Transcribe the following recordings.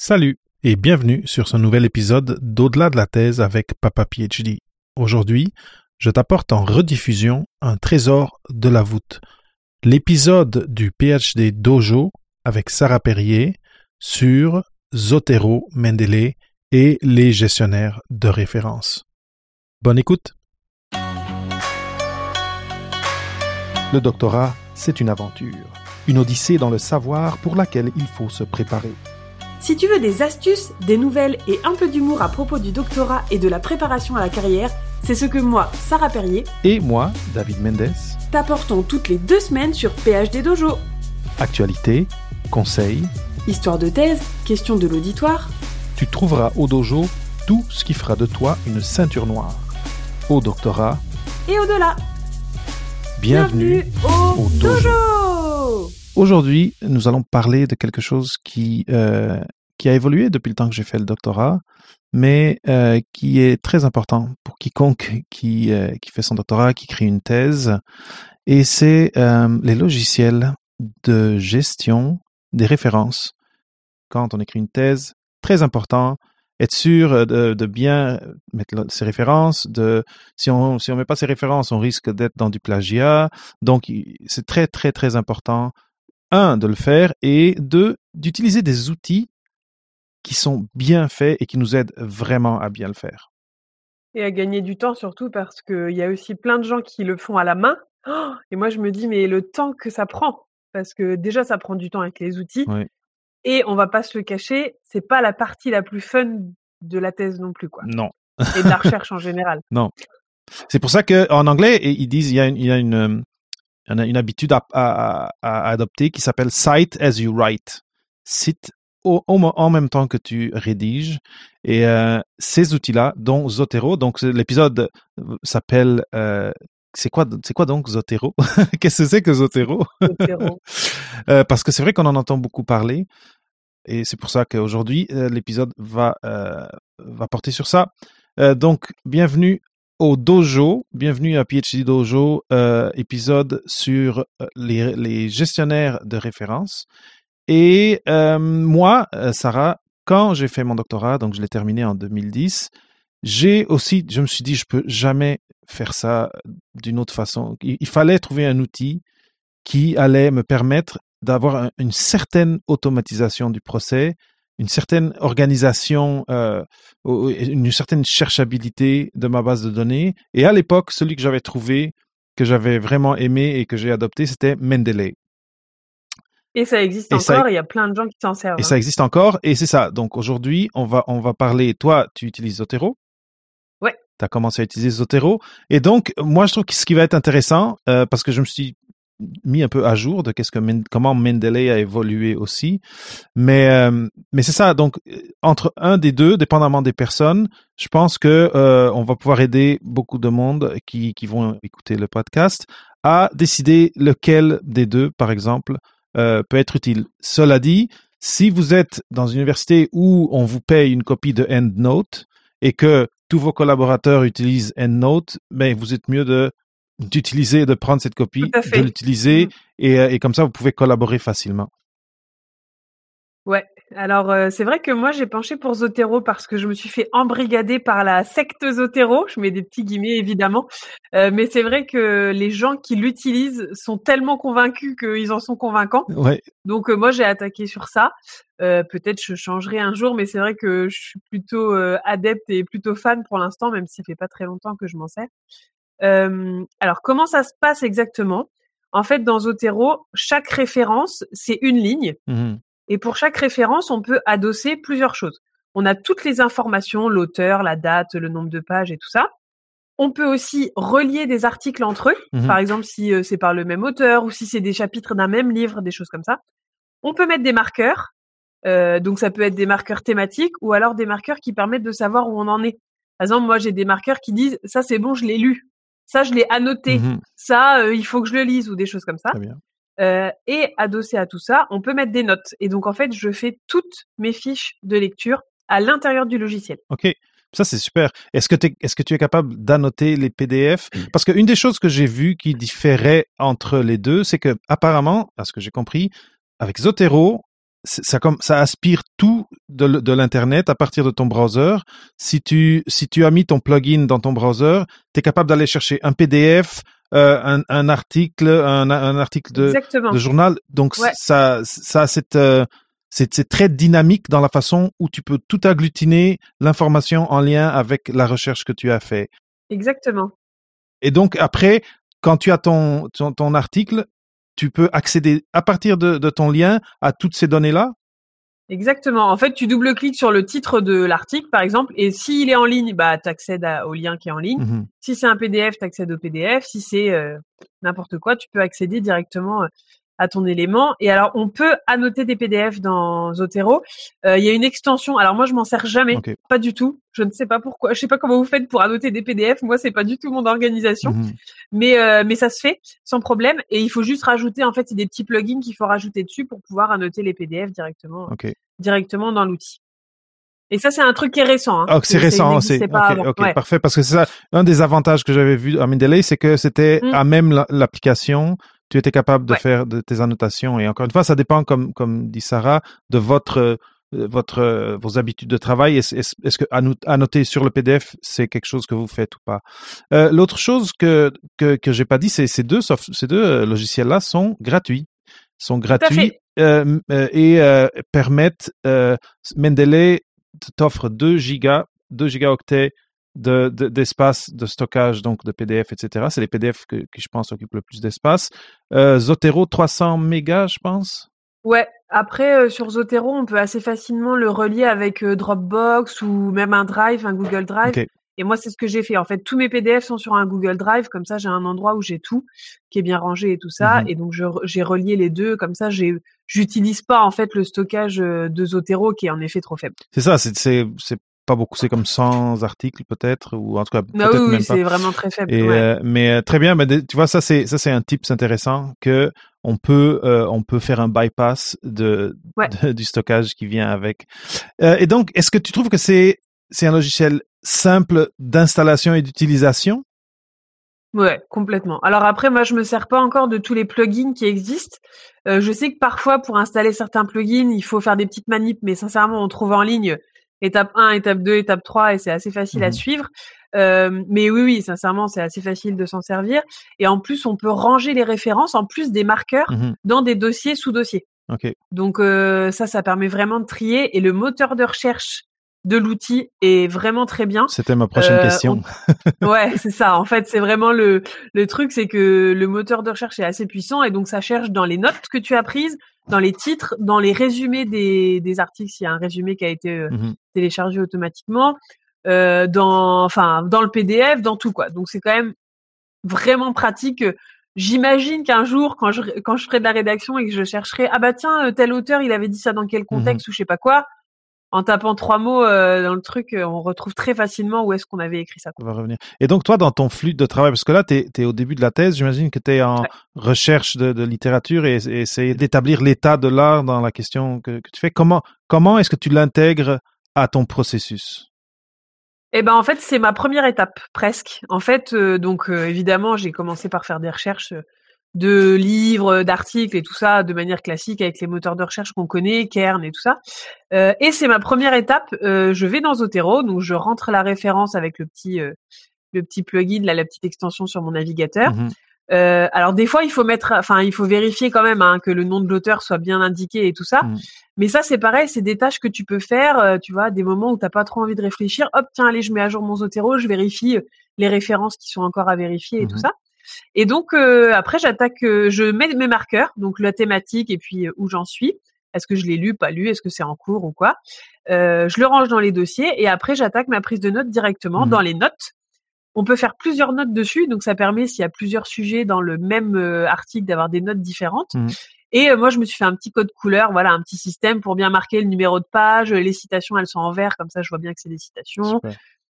Salut et bienvenue sur ce nouvel épisode d'Au-delà de la thèse avec Papa PhD. Aujourd'hui, je t'apporte en rediffusion un trésor de la voûte. L'épisode du PhD Dojo avec Sarah Perrier sur Zotero, Mendeley et les gestionnaires de référence. Bonne écoute. Le doctorat, c'est une aventure, une odyssée dans le savoir pour laquelle il faut se préparer. Si tu veux des astuces, des nouvelles et un peu d'humour à propos du doctorat et de la préparation à la carrière, c'est ce que moi, Sarah Perrier, Et moi, David Mendes, t'apportons toutes les deux semaines sur PhD Dojo. actualité, conseils, Histoire de thèse, question de l'auditoire, tu trouveras au dojo tout ce qui fera de toi une ceinture noire. Au doctorat, et au-delà. bienvenue. au, au dojo. dojo. Aujourd'hui, nous allons parler de quelque chose qui, euh, qui a évolué depuis le temps que j'ai fait le doctorat, mais euh, qui est très important pour quiconque qui, euh, qui fait son doctorat, qui crée une thèse, et c'est les logiciels de gestion des références. Quand on écrit une thèse, très important, être sûr de, de bien mettre ses références. De, si on si on met pas ses références, on risque d'être dans du plagiat. Donc, c'est très, très, très important, un, de le faire, et deux, d'utiliser des outils qui sont bien faits et qui nous aident vraiment à bien le faire. Et à gagner du temps surtout parce qu'il y a aussi plein de gens qui le font à la main. Oh, et moi, je me dis, mais le temps que ça prend, parce que déjà, ça prend du temps avec les outils. Oui. Et on va pas se le cacher, c'est pas la partie la plus fun de la thèse non plus, quoi. Non. Et de la recherche en général. C'est pour ça qu'en anglais, ils disent il y a une, il y a une, une, une habitude à, à- à adopter qui s'appelle cite as you write. Cite au, au mo- en même temps que tu rédiges. Et euh, ces outils-là, dont Zotero, donc l'épisode s'appelle euh, c'est quoi, c'est quoi donc Zotero? Qu'est-ce que c'est que Zotero? Zotero. Euh, Parce que c'est vrai qu'on en entend beaucoup parler. Et c'est pour ça qu'aujourd'hui, euh, l'épisode va, euh, va porter sur ça. Euh, donc, bienvenue au Dojo, bienvenue à PhD Dojo, euh, épisode sur euh, les, gestionnaires de référence. Et euh, moi, Sarah, quand j'ai fait mon doctorat, donc je l'ai terminé en 2010, j'ai aussi, je me suis dit, je peux jamais faire ça d'une autre façon. Il, fallait trouver un outil qui allait me permettre d'avoir un- une certaine automatisation du procès, une certaine organisation, euh, une certaine cherchabilité de ma base de données. Et à l'époque, celui que j'avais trouvé, que j'avais vraiment aimé et que j'ai adopté, c'était Mendeley. Et ça existe Et encore, il y a plein de gens qui s'en servent. Et hein. ça existe encore, et c'est ça. Donc aujourd'hui, on va, on va parler. Toi, tu utilises Zotero? Ouais. Tu as commencé à utiliser Zotero? Et donc, moi, je trouve que ce qui va être intéressant, euh, parce que je me suis mis un peu à jour de qu'est-ce que Men- comment Mendeley a évolué aussi. Mais, euh, mais c'est ça. Donc, euh, entre un des deux, dépendamment des personnes, je pense que euh, on va pouvoir aider beaucoup de monde qui, qui vont écouter le podcast à décider lequel des deux, par exemple, peut être utile. Cela dit, si vous êtes dans une université où on vous paye une copie de EndNote et que tous vos collaborateurs utilisent EndNote, ben vous êtes mieux de d'utiliser, de prendre cette copie, de l'utiliser Mm. et, euh, et comme ça vous pouvez collaborer facilement. Ouais. Alors, euh, c'est vrai que moi, j'ai penché pour Zotero parce que je me suis fait embrigader par la secte Zotero. Je mets des petits guillemets, évidemment. Euh, mais c'est vrai que les gens qui l'utilisent sont tellement convaincus qu'ils en sont convaincants. Ouais, Donc, euh, moi, j'ai attaqué sur ça. Peut-être je changerai un jour, mais c'est vrai que je suis plutôt adepte et plutôt fan pour l'instant, même si ça fait pas très longtemps que je m'en sers. Euh, alors, comment ça se passe exactement? En fait, dans Zotero, chaque référence, c'est une ligne. Mhm. Et pour chaque référence, on peut adosser plusieurs choses. On a toutes les informations, l'auteur, la date, le nombre de pages et tout ça. On peut aussi relier des articles entre eux, Mhm. par exemple si euh, c'est par le même auteur ou si c'est des chapitres d'un même livre, des choses comme ça. On peut mettre des marqueurs, euh, donc ça peut être des marqueurs thématiques ou alors des marqueurs qui permettent de savoir où on en est. Par exemple, moi j'ai des marqueurs qui disent ça c'est bon, je l'ai lu, ça je l'ai annoté, Mhm. ça euh, il faut que je le lise ou des choses comme ça. Très bien. Euh, et adossé à tout ça, on peut mettre des notes. Et donc en fait, je fais toutes mes fiches de lecture à l'intérieur du logiciel. Ok. Ça, c'est super. Est-ce que, t'es- est-ce que tu es capable d'annoter les PDF Parce qu'une des choses que j'ai vues qui différait entre les deux, c'est que apparemment, à ce que j'ai compris, avec Zotero, ça comme ça aspire tout de, de l'internet à partir de ton browser. Si tu si tu as mis ton plugin dans ton browser, tu es capable d'aller chercher un PDF, euh, un, un, article, un, un article de, de, journal. Donc ça ça euh, c'est très dynamique dans la façon où tu peux tout agglutiner l'information en lien avec la recherche que tu as fait. Exactement. Et donc après, quand tu as ton, ton, ton article, tu peux accéder à partir de, de ton lien à toutes ces données-là? Exactement. En fait, tu double-cliques sur le titre de l'article, par exemple, et s'il est en ligne, bah, tu accèdes au lien qui est en ligne. Mmh si c'est un PDF, tu accèdes au PDF. Si c'est euh, n'importe quoi, tu peux accéder directement euh, à ton élément. Et alors, on peut annoter des PDF dans Zotero. Euh, il y a une extension. Alors moi, je m'en sers jamais, pas du tout. Je ne sais pas pourquoi. Je sais pas comment vous faites pour annoter des PDF. Moi, c'est pas du tout mon organisation. Mhm. Mais euh, mais ça se fait sans problème. Et il faut juste rajouter en fait, c'est des petits plugins qu'il faut rajouter dessus pour pouvoir annoter les PDF directement directement dans l'outil. Et ça, c'est un truc qui est récent. Hein. Oh, c'est récent, c'est ok, parfait. Parce que c'est ça, un des avantages que j'avais vu à Mendeley, c'est que c'était mmh. à même l'application tu étais capable de faire de tes annotations. Et encore une fois, ça dépend, comme, comme dit Sarah, de votre, euh, votre, euh, vos habitudes de travail. Est-ce est, que annoter sur le PDF, c'est quelque chose que vous faites ou pas? Euh, L'autre chose que, que, que j'ai pas dit, c'est ces deux, ces deux logiciels-là sont gratuits. Sont gratuits euh, et permettent, Mendeley t'offre 2 gigas, 2 gigaoctets de, d'espace de, stockage, donc de PDF, etc. C'est les PDF que, qui, je pense, occupent le plus d'espace. Euh, Zotero, 300 mégas, je pense. Ouais. Après, euh, sur Zotero, on peut assez facilement le relier avec euh, Dropbox ou même un Drive, un Google Drive. Et moi, c'est ce que j'ai fait. En fait, tous mes PDF sont sur un Google Drive. Comme ça, j'ai un endroit où j'ai tout qui est bien rangé et tout ça. Mhm. Et donc, j'ai relié les deux. Comme ça, j'ai, j'utilise pas en fait le stockage de Zotero qui est en effet trop faible. C'est ça. C'est, c'est, c'est pas beaucoup, c'est comme 100 articles peut-être, ou en tout cas ah peut-être oui, c'est vraiment très faible. Euh, mais euh, très bien, mais tu vois ça c'est ça c'est un tips intéressant que on peut euh, on peut faire un bypass de, du stockage qui vient avec. et donc, est-ce que tu trouves que c'est c'est un logiciel simple d'installation et d'utilisation? Ouais, complètement. Alors après, moi, je me sers pas encore de tous les plugins qui existent. je sais que parfois, pour installer certains plugins, il faut faire des petites manips, mais sincèrement, on trouve en ligne étape 1, étape 2, étape 3 et c'est assez facile à mmh suivre. Euh, mais oui, oui, sincèrement, c'est assez facile de s'en servir. Et en plus, on peut ranger les références en plus des marqueurs mmh dans des dossiers sous dossiers. Okay. Donc euh, ça, ça permet vraiment de trier. Et le moteur de recherche de l'outil est vraiment très bien. C'était ma prochaine euh, question. ouais, c'est ça. En fait, c'est vraiment le le truc, c'est que le moteur de recherche est assez puissant et donc ça cherche dans les notes que tu as prises, dans les titres, dans les résumés des des articles s'il y a un résumé qui a été euh, mmh téléchargé automatiquement, euh, dans enfin dans le PDF, dans tout quoi. Donc c'est quand même vraiment pratique. J'imagine qu'un jour, quand je quand je ferai de la rédaction et que je chercherai ah bah tiens tel auteur il avait dit ça dans quel mmh contexte ou je sais pas quoi, en tapant trois mots euh, dans le truc, euh, on retrouve très facilement où est-ce qu'on avait écrit ça. On va revenir. Et donc toi, dans ton flux de travail, parce que là, tu es, au début de la thèse, j'imagine que tu es en recherche de, littérature et, et essayer d'établir l'état de l'art dans la question que, tu fais. Comment, comment est-ce que tu l'intègres à ton processus? Eh ben en fait c'est ma première étape presque. En fait euh, donc évidemment j'ai commencé par faire des recherches de livres, d'articles et tout ça de manière classique avec les moteurs de recherche qu'on connaît, Kern et tout ça. Euh, et c'est ma première étape. Euh, je vais dans Zotero, donc je rentre la référence avec le petit euh, le petit plugin, là, la petite extension sur mon navigateur. Mmh alors des fois il faut mettre, enfin il faut vérifier quand même hein, que le nom de l'auteur soit bien indiqué et tout ça. Mmh. Mais ça c'est pareil, c'est des tâches que tu peux faire, tu vois, des moments où t'as pas trop envie de réfléchir. Hop, tiens, allez, je mets à jour mon Zotero, je vérifie les références qui sont encore à vérifier et tout mmh ça. Et donc euh, après j'attaque, euh, je mets mes marqueurs, donc la thématique et puis euh, où j'en suis. Est-ce que je l'ai lu, pas lu, est-ce que c'est en cours ou quoi? Je le range dans les dossiers et après j'attaque ma prise de notes directement mmh dans les notes. On peut faire plusieurs notes dessus, donc ça permet s'il y a plusieurs sujets dans le même article d'avoir des notes différentes. Mmh et moi, je me suis fait un petit code couleur, voilà, un petit système pour bien marquer le numéro de page. Les citations, elles sont en vert, comme ça, je vois bien que c'est des citations.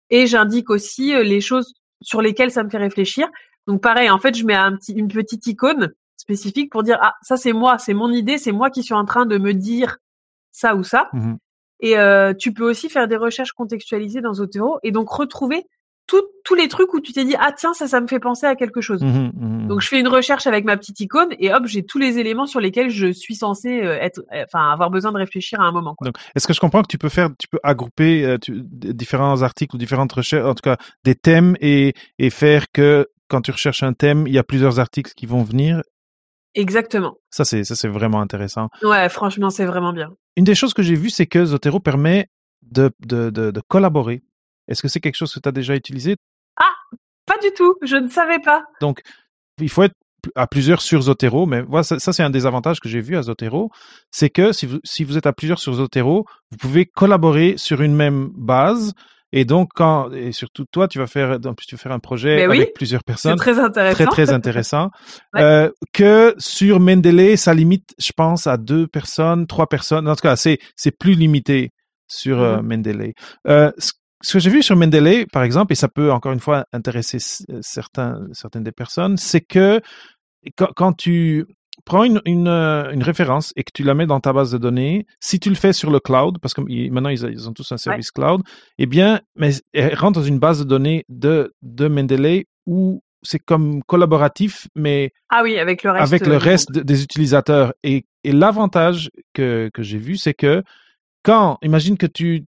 Et j'indique aussi les choses sur lesquelles ça me fait réfléchir. Donc pareil, en fait, je mets un petit, une petite icône spécifique pour dire ah ça c'est moi, c'est mon idée, c'est moi qui suis en train de me dire ça ou ça. Mmh et euh, tu peux aussi faire des recherches contextualisées dans Zotero et donc retrouver tous les trucs où tu t'es dit ah tiens ça ça me fait penser à quelque chose. Mhm, mhm. Donc je fais une recherche avec ma petite icône et hop j'ai tous les éléments sur lesquels je suis censé euh, être, euh, enfin avoir besoin de réfléchir à un moment. Quoi. Donc, est-ce que je comprends que tu peux faire, tu peux agrouper euh, tu- différents articles ou différentes recherches, en tout cas des thèmes et, et faire que quand tu recherches un thème, il y a plusieurs articles qui vont venir. Exactement. Ça, c'est, ça, c'est vraiment intéressant. Ouais franchement c'est vraiment bien. Une des choses que j'ai vues, c'est que Zotero permet de, de, de, de collaborer. Est-ce que c'est quelque chose que tu as déjà utilisé? Pas du tout, je ne savais pas. Donc, il faut être à plusieurs sur Zotero, mais voilà, ça, ça, c'est un des avantages que j'ai vu à Zotero, c'est que si vous, si vous êtes à plusieurs sur Zotero, vous pouvez collaborer sur une même base. Et donc, quand, et surtout toi, tu vas faire, en plus, tu vas faire un projet Mais oui, avec plusieurs personnes. très intéressant. Très, très intéressant. Ouais. Euh, que sur Mendeley, ça limite, je pense, à deux personnes, trois personnes. En tout cas, c'est, c'est plus limité sur euh, Mhm. Mendeley. Euh, ce, ce que j'ai vu sur Mendeley, par exemple, et ça peut encore une fois intéresser certains, certaines des personnes, c'est que quand, quand tu prends une, une, euh, une référence et que tu la mets dans ta base de données, si tu le fais sur le cloud, parce que maintenant ils, ils ont tous un service cloud, eh bien, mais elle rentre dans une base de données de, de Mendeley où c'est comme collaboratif, mais Ah oui avec le reste. avec le reste de- des utilisateurs. Et, et l'avantage que, que j'ai vu, c'est que quand, imagine que tu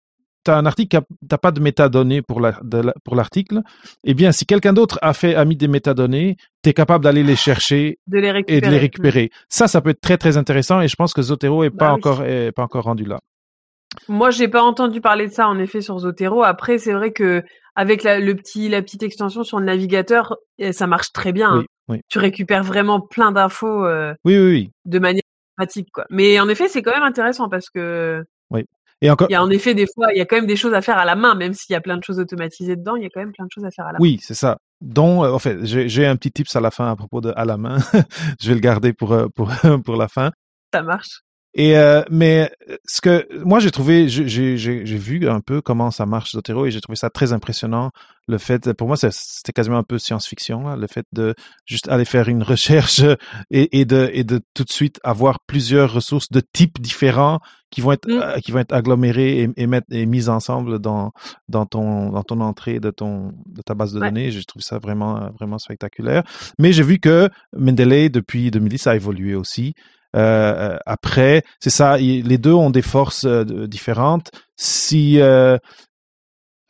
as un article, tu n'as pas de métadonnées pour la- la- l'article, eh bien, si quelqu'un d'autre a fait a mis des métadonnées, tu es capable d'aller les chercher de les et de les récupérer. Ça, ça peut être très, très intéressant et je pense que Zotero est Bah pas oui. encore, est pas encore rendu là. Moi, j'ai pas entendu parler de ça en effet sur Zotero. Après, c'est vrai que avec la, le petit, la petite extension sur le navigateur, eh, ça marche très bien. hein. Oui, oui. Tu récupères vraiment plein d'infos euh, Oui, oui, oui. de manière pratique, quoi. Mais en effet, c'est quand même intéressant parce que Et encore, il y a en effet des fois, il y a quand même des choses à faire à la main, même s'il y a plein de choses automatisées dedans, il y a quand même plein de choses à faire à la main. Oui, c'est ça. dont, euh, en fait, j'ai un petit tips à la fin à propos de à la main. je vais le garder pour euh, pour pour la fin. Ça marche. Et euh, mais ce que moi j'ai trouvé, j'ai j'ai j'ai j'ai vu un peu comment ça marche Zotero et j'ai trouvé ça très impressionnant. Le fait, pour moi, c'était quasiment un peu science-fiction là, le fait de juste aller faire une recherche et, et de et de tout de suite avoir plusieurs ressources de types différents qui vont être Mm. euh, qui vont être agglomérées et, et mettre et mises ensemble dans dans ton dans ton entrée de ton de ta base de Ouais. données. J'ai trouvé ça vraiment euh, vraiment spectaculaire. Mais j'ai vu que Mendeley depuis 2010 ça a évolué aussi. Euh, euh, après, c'est ça, les deux ont des forces euh, différentes. Si, euh,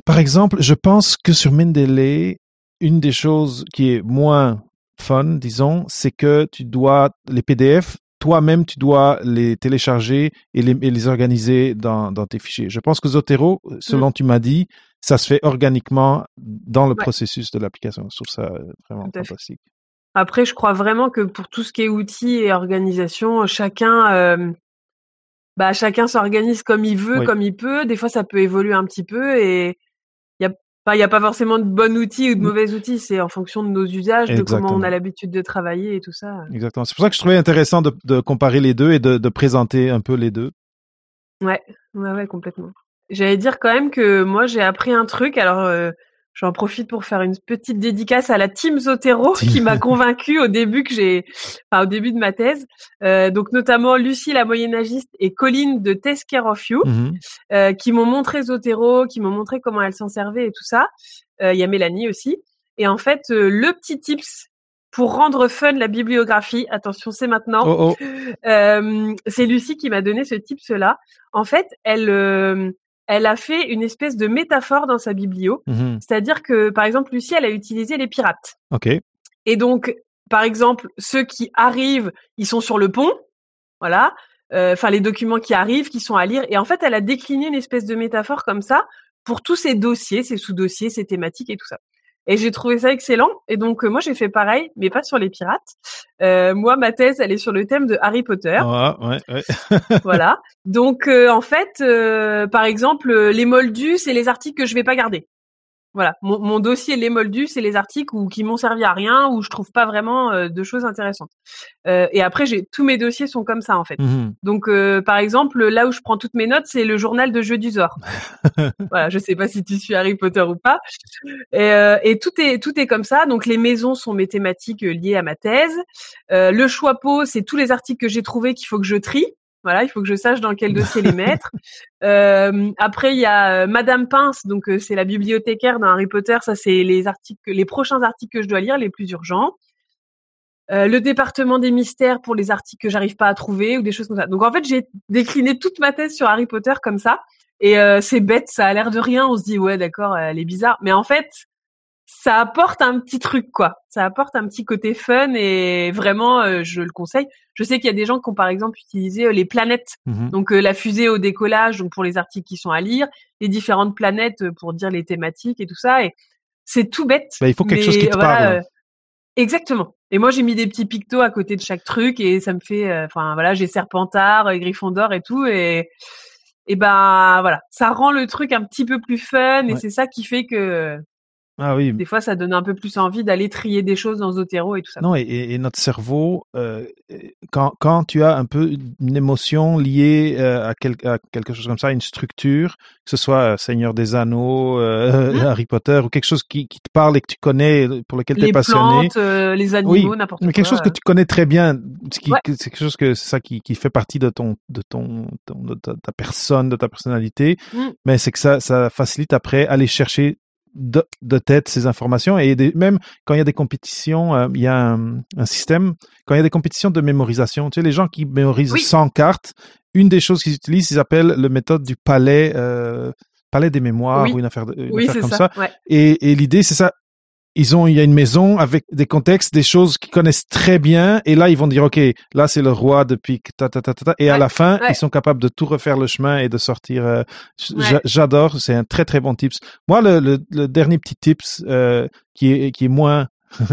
par exemple, je pense que sur Mendeley, une des choses qui est moins fun, disons, c'est que tu dois les PDF, toi-même, tu dois les télécharger et les, et les organiser dans, dans tes fichiers. Je pense que Zotero, selon tu m'as dit, ça se fait organiquement dans le Ouais. processus de l'application. Je trouve ça euh, vraiment fait. fantastique. Après, je crois vraiment que pour tout ce qui est outils et organisation, chacun, euh, bah, chacun s'organise comme il veut, Oui. comme il peut. Des fois, ça peut évoluer un petit peu et il y a pas, il y a pas forcément de bons outils ou de Mm. mauvais outils. C'est en fonction de nos usages, de comment on a l'habitude de travailler et tout ça. Exactement. C'est pour ça que je trouvais intéressant de, de comparer les deux et de, de présenter un peu les deux. Ouais, ouais, ouais, complètement. J'allais dire quand même que moi, j'ai appris un truc. Alors, euh, j'en profite pour faire une petite dédicace à la team Zotero qui m'a convaincue au début que j'ai, enfin, au début de ma thèse. Euh, donc, notamment Lucie, la moyenâgiste, et Colline de Test Care of You, Mhm. euh, qui m'ont montré Zotero, qui m'ont montré comment elle s'en servait et tout ça. Euh, Il y a Mélanie aussi. Et en fait, euh, le petit tips pour rendre fun la bibliographie, attention, c'est maintenant. Oh, oh. Euh, c'est Lucie qui m'a donné ce tips-là. En fait, elle, euh, elle a fait une espèce de métaphore dans sa biblio. Mhm. C'est-à-dire que, par exemple, Lucie, elle a utilisé les pirates. OK. Et donc, par exemple, ceux qui arrivent, ils sont sur le pont. Voilà. Euh, Enfin, les documents qui arrivent, qui sont à lire. Et en fait, elle a décliné une espèce de métaphore comme ça pour tous ces dossiers, ces sous-dossiers, ces thématiques et tout ça. Et j'ai trouvé ça excellent. Et donc, euh, moi, j'ai fait pareil, mais pas sur les pirates. Euh, moi, ma thèse, elle est sur le thème de Harry Potter. Ah, ouais, ouais. voilà. Donc euh, en fait, euh, par exemple, les moldus, c'est les articles que je vais pas garder. Voilà, mon, mon dossier les moldus, c'est les articles où, qui m'ont servi à rien, où je trouve pas vraiment euh, de choses intéressantes. Euh, et après, j'ai tous mes dossiers sont comme ça en fait. Mhm. Donc euh, par exemple, là où je prends toutes mes notes, c'est le journal de Jeux du Zor. voilà, je sais pas si tu suis Harry Potter ou pas. Et, euh, et tout est tout est comme ça. Donc les maisons sont mes thématiques euh, liées à ma thèse. Euh, le choix pot, c'est tous les articles que j'ai trouvés qu'il faut que je trie. Voilà, il faut que je sache dans quel dossier les mettre. Euh, après, il y a euh, Madame Pince, donc euh, c'est la bibliothécaire dans Harry Potter. Ça, c'est les articles, les prochains articles que je dois lire, les plus urgents. Euh, le département des mystères pour les articles que j'arrive pas à trouver ou des choses comme ça. Donc en fait, j'ai décliné toute ma thèse sur Harry Potter comme ça. Et euh, c'est bête, ça a l'air de rien. On se dit ouais, d'accord, elle est bizarre, mais en fait, ça apporte un petit truc quoi. Ça apporte un petit côté fun et vraiment, euh, je le conseille. Je sais qu'il y a des gens qui ont par exemple utilisé les planètes, Mhm. donc la fusée au décollage, donc pour les articles qui sont à lire, les différentes planètes pour dire les thématiques et tout ça. Et c'est tout bête. Ben, il faut quelque chose qui te voilà, parle. euh, Exactement. Et moi, j'ai mis des petits pictos à côté de chaque truc et ça me fait, euh, enfin voilà, j'ai Serpentard, euh, Gryffondor et tout et et ben voilà, ça rend le truc un petit peu plus fun et Ouais. c'est ça qui fait que Ah oui, des fois ça donne un peu plus envie d'aller trier des choses dans Zotero et tout ça. Non, et, et- notre cerveau, euh, quand, quand tu as un peu une émotion liée euh, à, quel- à quelque chose comme ça, une structure, que ce soit euh, Seigneur des Anneaux, euh, Mhm. Harry Potter, ou quelque chose qui, qui te parle et que tu connais, pour lequel tu es passionné, plantes, euh, les animaux, n'importe quoi. mais quelque chose que tu connais très bien, Ouais. c'est quelque chose que c'est ça qui, qui fait partie de ton, de ton, ton- de ta, ta personne, de ta personnalité. Mm. Mais c'est que ça, ça facilite après aller chercher de, de tête ces informations et des- même quand il y a des compétitions, euh, il y a un, un système. Quand il y a des compétitions de mémorisation, tu sais, les gens qui mémorisent Oui. 100 cartes, une des choses qu'ils utilisent, ils appellent le méthode du palais. euh, palais des mémoires Oui. ou une affaire, de- une Oui, affaire c'est comme ça. ça. Ouais. Et, et l'idée, c'est ça. Ils ont, il y a une maison avec des contextes, des choses qu'ils connaissent très bien. Et là, ils vont dire, OK, là, c'est le roi depuis ta, ta, ta, ta, ta. Et à la fin, ouais. ils sont capables de tout refaire le chemin et de sortir. euh, Ouais. J'adore. C'est un très, très bon tips. Moi, le, le, le dernier petit tips, euh, qui est, qui est moins,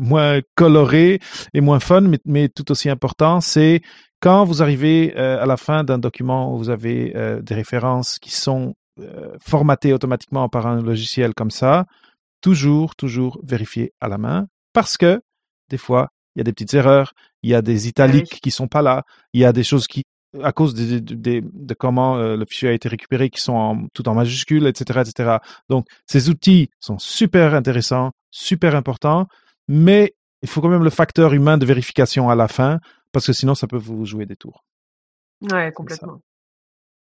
moins coloré et moins fun, mais, mais tout aussi important, c'est quand vous arrivez euh, à la fin d'un document où vous avez euh, des références qui sont formatées automatiquement par un logiciel comme ça, toujours, toujours vérifier à la main parce que des fois, il y a des petites erreurs, il y a des italiques qui sont pas là, il y a des choses qui, à cause de comment euh, le fichier a été récupéré, qui sont en- tout en majuscules, etc., etc. Donc, ces outils sont super intéressants, super importants, mais il faut quand même le facteur humain de vérification à la fin parce que sinon, ça peut vous jouer des tours. Ouais, complètement.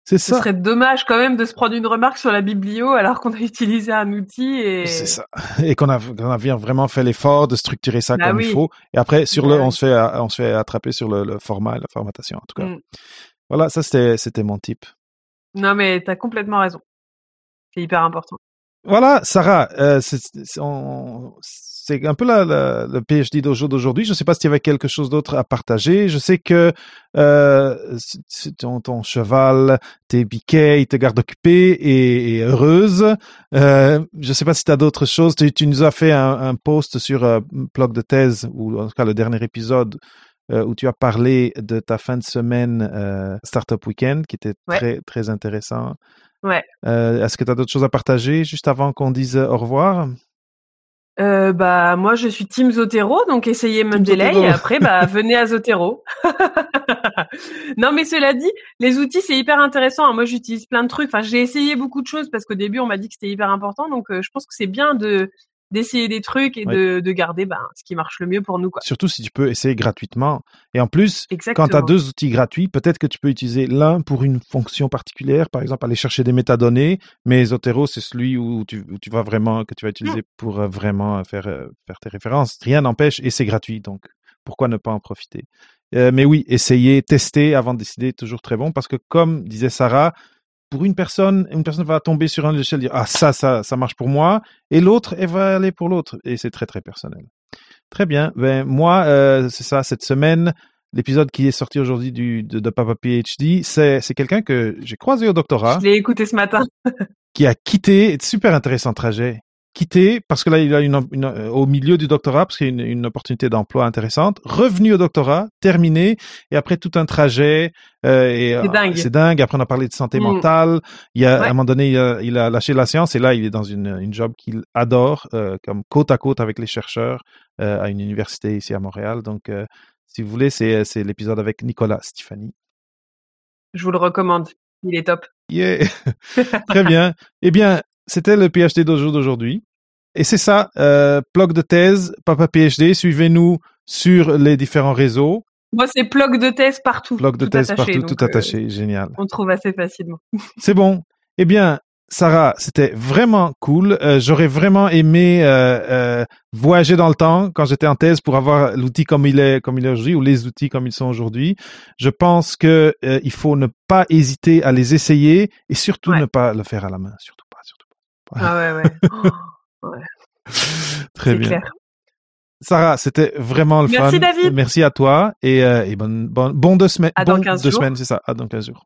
C'est Ce ça. serait dommage quand même de se prendre une remarque sur la biblio alors qu'on a utilisé un outil et C'est ça. Et qu'on a, qu'on a bien vraiment fait l'effort de structurer ça Bah comme oui. il faut. Et après, sur le, on se fait, on se fait attraper sur le, le format et la formatation, en tout cas. Mm. Voilà, ça, c'était, c'était mon type. Non mais t'as complètement raison. C'est hyper important. Voilà, Sarah, euh, c'est, c'est- on- c'est un peu la, la- le PhD d'aujourd'hui. Je ne sais pas s'il y avait quelque chose d'autre à partager. Je sais que euh, ton, ton cheval, tes biquets, il te garde occupé et, et heureuse. Euh, je ne sais pas si tu as d'autres choses. Tu, tu nous as fait un, un post sur euh, blog de thèse, ou en tout cas le dernier épisode, euh, où tu as parlé de ta fin de semaine Startup Weekend, qui était Ouais. très, très intéressant. Ouais. Est-ce que tu as d'autres choses à partager juste avant qu'on dise au revoir? Euh, bah moi je suis Team Zotero donc essayez Mendeley et après bah venez à Zotero. non mais cela dit, les outils c'est hyper intéressant. Moi j'utilise plein de trucs. Enfin j'ai essayé beaucoup de choses parce qu'au début on m'a dit que c'était hyper important donc euh, je pense que c'est bien de d'essayer des trucs et de, de garder ben, ce qui marche le mieux pour nous quoi. Surtout si tu peux essayer gratuitement. Et en plus, Exactement. quand tu as deux outils gratuits, peut-être que tu peux utiliser l'un pour une fonction particulière, par exemple aller chercher des métadonnées, mais Zotero, c'est celui où tu, où tu vas vraiment, que tu vas utiliser pour euh, vraiment faire, euh, faire tes références. Rien n'empêche et c'est gratuit, donc pourquoi ne pas en profiter? Euh, Mais oui, essayer, tester avant de décider, toujours très bon, parce que comme disait Sarah, pour une personne, une personne va tomber sur un logiciel et dire ah ça, ça, ça marche pour moi, et l'autre, elle va aller pour l'autre, et c'est très très personnel. Très bien. Ben moi, euh, c'est ça. Cette semaine, l'épisode qui est sorti aujourd'hui du de, de Papa PhD, c'est c'est quelqu'un que j'ai croisé au doctorat, Je l'ai écouté ce matin. qui a quitté. Super intéressant trajet. Quitté parce que là il a une, une- euh, au milieu du doctorat parce qu'il y a une, une opportunité d'emploi intéressante. Revenu au doctorat, terminé et après tout un trajet. euh, et, C'est dingue. C'est dingue. Après on a parlé de santé Mm. mentale. Il y a Ouais. à un moment donné il a, il a lâché la science et là il est dans une une job qu'il adore, euh, comme côte à côte avec les chercheurs euh, à une université ici à Montréal. Donc euh, si vous voulez c'est c'est l'épisode avec Nicolas Stéphanie. Je vous le recommande. Il est top. Yeah. Très bien. Eh bien, c'était le PhD Dojo d'aujourd'hui. Et c'est ça, euh, blog de thèse, Papa PhD. Suivez-nous sur les différents réseaux. Moi, c'est bloc de thèse partout. Bloc de tout thèse attaché, partout, tout euh, attaché. Génial. on trouve assez facilement. C'est bon. Eh bien, Sarah, c'était vraiment cool. Euh, J'aurais vraiment aimé euh, euh, voyager dans le temps quand j'étais en thèse pour avoir l'outil comme il est, comme il est aujourd'hui, ou les outils comme ils sont aujourd'hui. Je pense que euh, il faut ne pas hésiter à les essayer et surtout Ouais. ne pas le faire à la main. Surtout. Ah ouais, ouais. Oh, Très c'est bien. clair. Sarah, c'était vraiment le Merci, fun. David. Merci à toi et, euh, et bonne, bon, bon deux semaines. À dans bon 15 deux jours. semaines, c'est ça. À dans 15 jours.